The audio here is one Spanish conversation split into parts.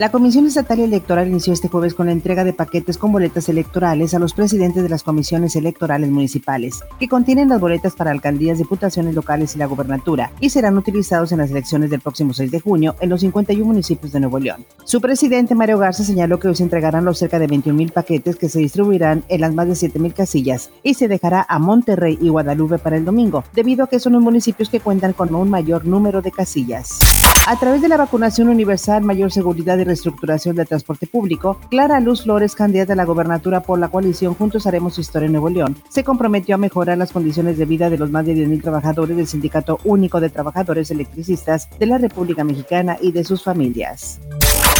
La Comisión Estatal Electoral inició este jueves con la entrega de paquetes con boletas electorales a los presidentes de las comisiones electorales municipales, que contienen las boletas para alcaldías, diputaciones locales y la gobernatura, y serán utilizados en las elecciones del próximo 6 de junio en los 51 municipios de Nuevo León. Su presidente, Mario Garza, señaló que hoy se entregarán los cerca de 21 mil paquetes que se distribuirán en las más de 7 mil casillas y se dejará a Monterrey y Guadalupe para el domingo, debido a que son los municipios que cuentan con un mayor número de casillas. A través de la vacunación universal, mayor seguridad y reestructuración del transporte público, Clara Luz Flores, candidata a la gobernatura por la coalición Juntos Haremos Historia en Nuevo León, se comprometió a mejorar las condiciones de vida de los más de 10.000 trabajadores del Sindicato Único de Trabajadores Electricistas de la República Mexicana y de sus familias.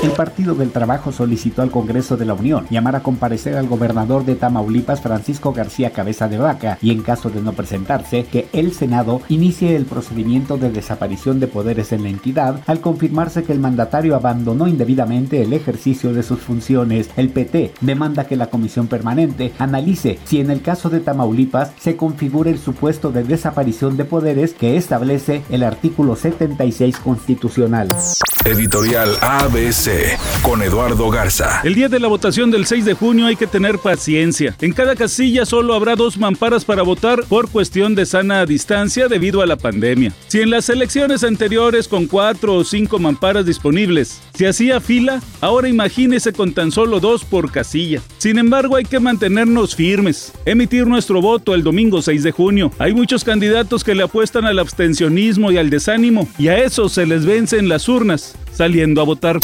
El Partido del Trabajo solicitó al Congreso de la Unión llamar a comparecer al gobernador de Tamaulipas, Francisco García Cabeza de Vaca, y en caso de no presentarse, que el Senado inicie el procedimiento de desaparición de poderes en la entidad al confirmarse que el mandatario abandonó indebidamente el ejercicio de sus funciones. El PT demanda que la Comisión Permanente analice si en el caso de Tamaulipas se configura el supuesto de desaparición de poderes que establece el artículo 76 constitucional. Editorial ABC con Eduardo Garza. El día de la votación del 6 de junio hay que tener paciencia. En cada casilla solo habrá dos mamparas para votar por cuestión de sana distancia debido a la pandemia. Si en las elecciones anteriores con cuatro o cinco mamparas disponibles se hacía fila, ahora imagínese con tan solo dos por casilla. Sin embargo, hay que mantenernos firmes, emitir nuestro voto el domingo 6 de junio. Hay muchos candidatos que le apuestan al abstencionismo y al desánimo, y a eso se les vencen las urnas saliendo a votar.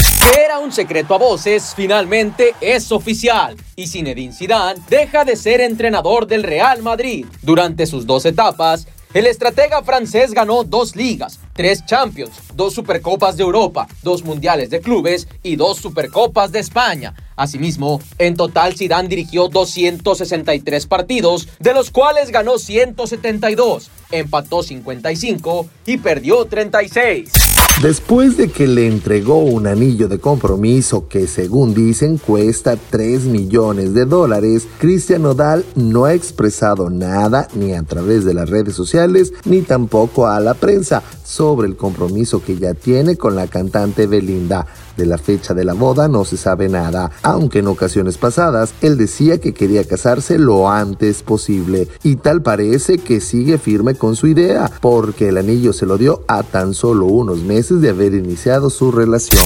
Era un secreto a voces, finalmente es oficial. Y Zinedine Zidane deja de ser entrenador del Real Madrid. Durante sus dos etapas, el estratega francés ganó dos ligas, tres Champions, dos Supercopas de Europa, dos Mundiales de Clubes y dos Supercopas de España. Asimismo, en total Zidane dirigió 263 partidos, de los cuales ganó 172, empató 55 y perdió 36. Después de que le entregó un anillo de compromiso que según dicen cuesta 3 millones de dólares, Cristian Nodal no ha expresado nada ni a través de las redes sociales ni tampoco a la prensa sobre el compromiso que ya tiene con la cantante Belinda. De la fecha de la boda no se sabe nada, aunque en ocasiones pasadas él decía que quería casarse lo antes posible y tal parece que sigue firme con su idea, porque el anillo se lo dio a tan solo unos meses de haber iniciado su relación.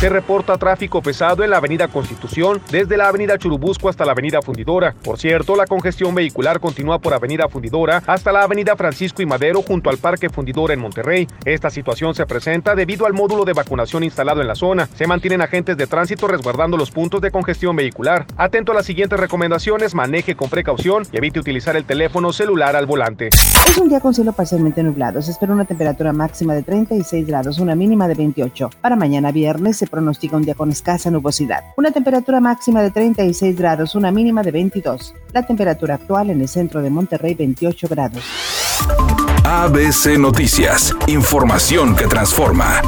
Se reporta tráfico pesado en la avenida Constitución desde la avenida Churubusco hasta la avenida Fundidora. Por cierto, la congestión vehicular continúa por avenida Fundidora hasta la avenida Francisco y Madero junto al Parque Fundidora en Monterrey. Esta situación se presenta debido al módulo de vacunación instalado en la zona. Se mantienen agentes de tránsito resguardando los puntos de congestión vehicular. Atento a las siguientes recomendaciones, maneje con precaución y evite utilizar el teléfono celular al volante. Es un día con cielo parcialmente nublado. Se espera una temperatura máxima de 36 grados, una mínima de 28. Para mañana viernes se pronostica un día con escasa nubosidad. Una temperatura máxima de 36 grados, una mínima de 22. La temperatura actual en el centro de Monterrey 28 grados. ABC Noticias, información que transforma.